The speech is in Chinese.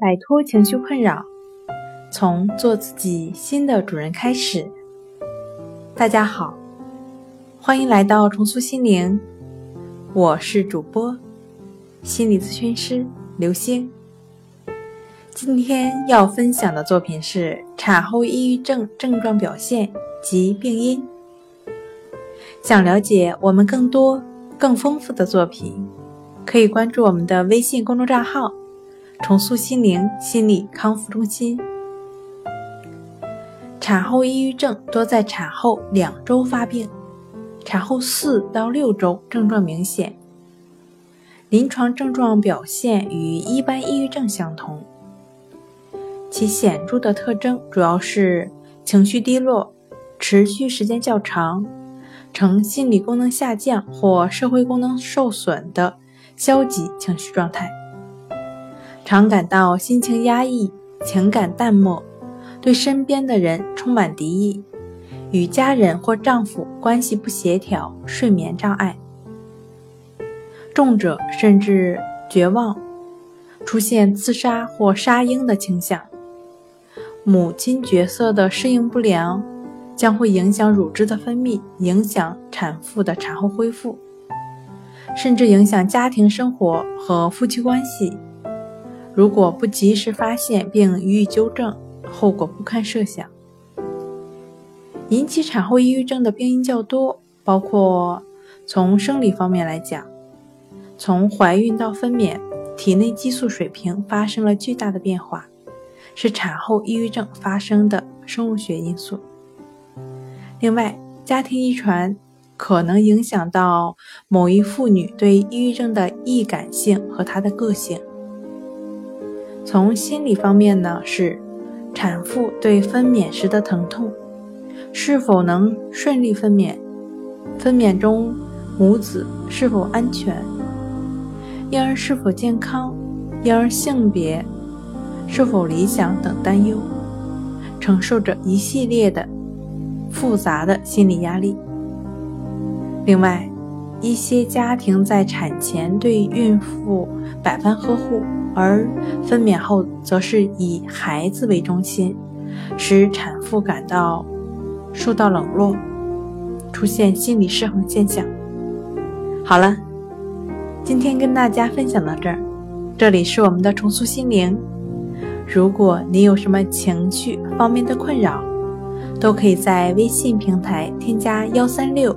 摆脱情绪困扰，从做自己新的主人开始。大家好，欢迎来到重塑心灵，我是主播心理咨询师刘星。今天要分享的作品是产后抑郁症症状表现及病因。想了解我们更多更丰富的作品，可以关注我们的微信公众账号。重塑心灵心理康复中心。产后抑郁症多在产后两周发病，产后四到六周症状明显。临床症状表现与一般抑郁症相同，其显著的特征主要是情绪低落，持续时间较长，呈心理功能下降或社会功能受损的消极情绪状态。常感到心情压抑、情感淡漠，对身边的人充满敌意，与家人或丈夫关系不协调，睡眠障碍。重者甚至绝望，出现自杀或杀婴的倾向。母亲角色的适应不良，将会影响乳汁的分泌，影响产妇的产后恢复，甚至影响家庭生活和夫妻关系。如果不及时发现并予以纠正，后果不堪设想。引起产后抑郁症的病因较多，包括从生理方面来讲，从怀孕到分娩，体内激素水平发生了巨大的变化，是产后抑郁症发生的生物学因素。另外，家庭遗传可能影响到某一妇女对抑郁症的易感性和她的个性。从心理方面呢，是产妇对分娩时的疼痛，是否能顺利分娩，分娩中母子是否安全，婴儿是否健康，婴儿性别是否理想等担忧，承受着一系列的复杂的心理压力。另外，一些家庭在产前对孕妇百般呵护。而分娩后，则是以孩子为中心，使产妇感到受到冷落，出现心理失衡现象。好了，今天跟大家分享到这儿，这里是我们的重塑心灵。如果你有什么情绪方面的困扰，都可以在微信平台添加幺三六